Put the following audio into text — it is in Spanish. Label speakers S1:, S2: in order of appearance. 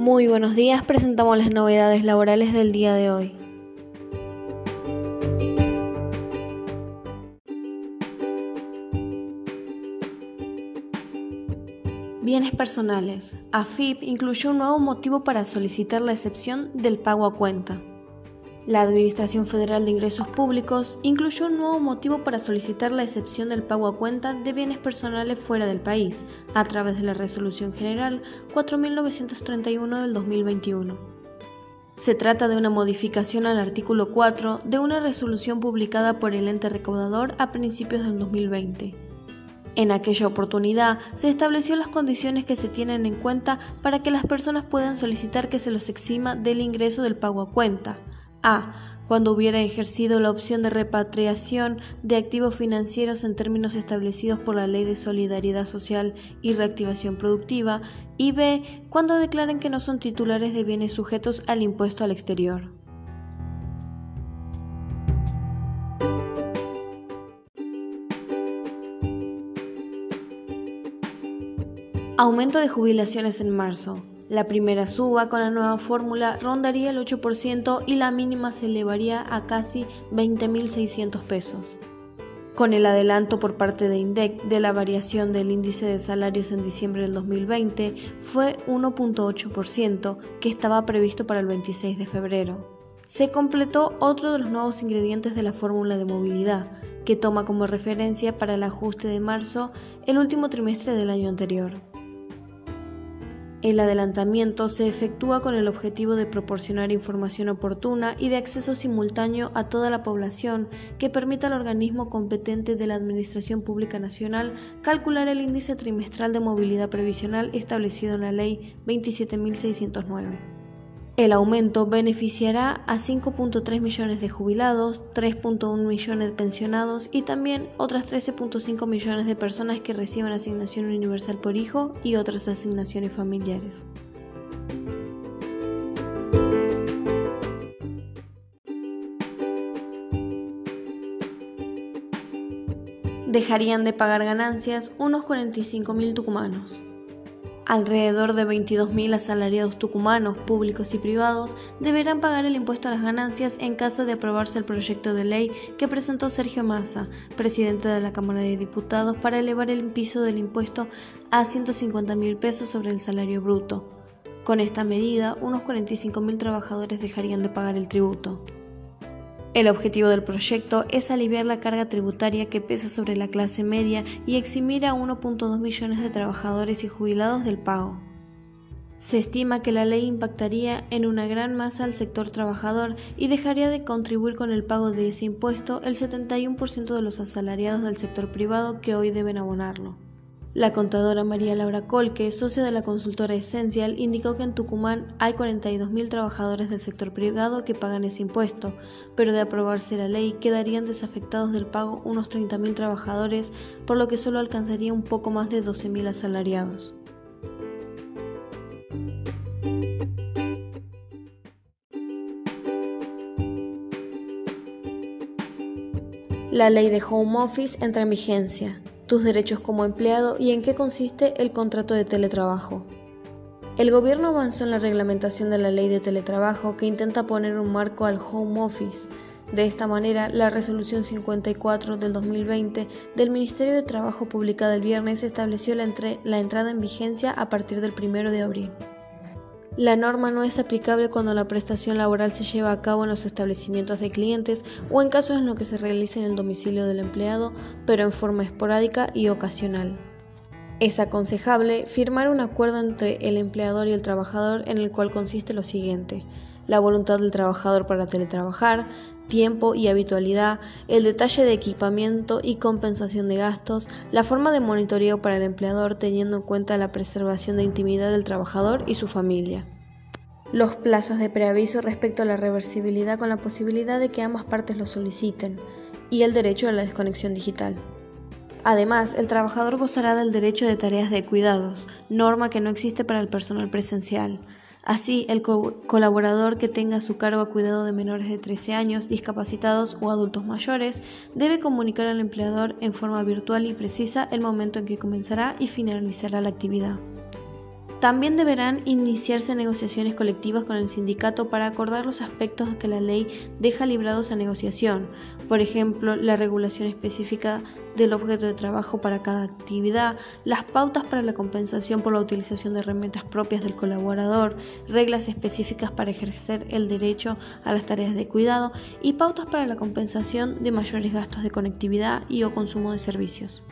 S1: Muy buenos días, presentamos las novedades laborales del día de hoy. Bienes personales. AFIP incluyó un nuevo motivo para solicitar la excepción del pago a cuenta. La Administración Federal de Ingresos Públicos incluyó un nuevo motivo para solicitar la excepción del pago a cuenta de bienes personales fuera del país, a través de la Resolución General 4931 del 2021. Se trata de una modificación al artículo 4 de una resolución publicada por el ente recaudador a principios del 2020. En aquella oportunidad se estableció las condiciones que se tienen en cuenta para que las personas puedan solicitar que se los exima del ingreso del pago a cuenta, a. Cuando hubiera ejercido la opción de repatriación de activos financieros en términos establecidos por la Ley de Solidaridad Social y Reactivación Productiva. Y B. Cuando declaren que no son titulares de bienes sujetos al impuesto al exterior. Aumento de jubilaciones en marzo. La primera suba con la nueva fórmula rondaría el 8% y la mínima se elevaría a casi 20.600 pesos. Con el adelanto por parte de INDEC de la variación del índice de salarios en diciembre del 2020 fue 1.8%, que estaba previsto para el 26 de febrero. Se completó otro de los nuevos ingredientes de la fórmula de movilidad, que toma como referencia para el ajuste de marzo el último trimestre del año anterior. El adelantamiento se efectúa con el objetivo de proporcionar información oportuna y de acceso simultáneo a toda la población que permita al organismo competente de la Administración Pública Nacional calcular el índice trimestral de movilidad previsional establecido en la Ley 27.609. El aumento beneficiará a 5.3 millones de jubilados, 3.1 millones de pensionados y también otras 13.5 millones de personas que reciban asignación universal por hijo y otras asignaciones familiares. Dejarían de pagar ganancias unos 45.000 tucumanos. Alrededor de 22.000 asalariados tucumanos, públicos y privados, deberán pagar el impuesto a las ganancias en caso de aprobarse el proyecto de ley que presentó Sergio Massa, presidente de la Cámara de Diputados, para elevar el piso del impuesto a 150.000 pesos sobre el salario bruto. Con esta medida, unos 45.000 trabajadores dejarían de pagar el tributo. El objetivo del proyecto es aliviar la carga tributaria que pesa sobre la clase media y eximir a 1.2 millones de trabajadores y jubilados del pago. Se estima que la ley impactaría en una gran masa al sector trabajador y dejaría de contribuir con el pago de ese impuesto el 71% de los asalariados del sector privado que hoy deben abonarlo. La contadora María Laura Colque, socia de la consultora Essential, indicó que en Tucumán hay 42.000 trabajadores del sector privado que pagan ese impuesto, pero de aprobarse la ley quedarían desafectados del pago unos 30.000 trabajadores, por lo que solo alcanzaría un poco más de 12.000 asalariados. La ley de Home Office entra en vigencia tus derechos como empleado y en qué consiste el contrato de teletrabajo. El gobierno avanzó en la reglamentación de la ley de teletrabajo que intenta poner un marco al home office. De esta manera, la resolución 54 del 2020 del Ministerio de Trabajo publicada el viernes estableció la, la entrada en vigencia a partir del 1 de abril. La norma no es aplicable cuando la prestación laboral se lleva a cabo en los establecimientos de clientes o en casos en los que se realice en el domicilio del empleado, pero en forma esporádica y ocasional. Es aconsejable firmar un acuerdo entre el empleador y el trabajador en el cual consiste lo siguiente la voluntad del trabajador para teletrabajar, tiempo y habitualidad, el detalle de equipamiento y compensación de gastos, la forma de monitoreo para el empleador teniendo en cuenta la preservación de intimidad del trabajador y su familia. Los plazos de preaviso respecto a la reversibilidad con la posibilidad de que ambas partes lo soliciten y el derecho a la desconexión digital. Además, el trabajador gozará del derecho de tareas de cuidados, norma que no existe para el personal presencial. Así, el colaborador que tenga a su cargo a cuidado de menores de 13 años, discapacitados o adultos mayores, debe comunicar al empleador en forma virtual y precisa el momento en que comenzará y finalizará la actividad. También deberán iniciarse negociaciones colectivas con el sindicato para acordar los aspectos que la ley deja librados a negociación, por ejemplo, la regulación específica del objeto de trabajo para cada actividad, las pautas para la compensación por la utilización de herramientas propias del colaborador, reglas específicas para ejercer el derecho a las tareas de cuidado y pautas para la compensación de mayores gastos de conectividad y o consumo de servicios.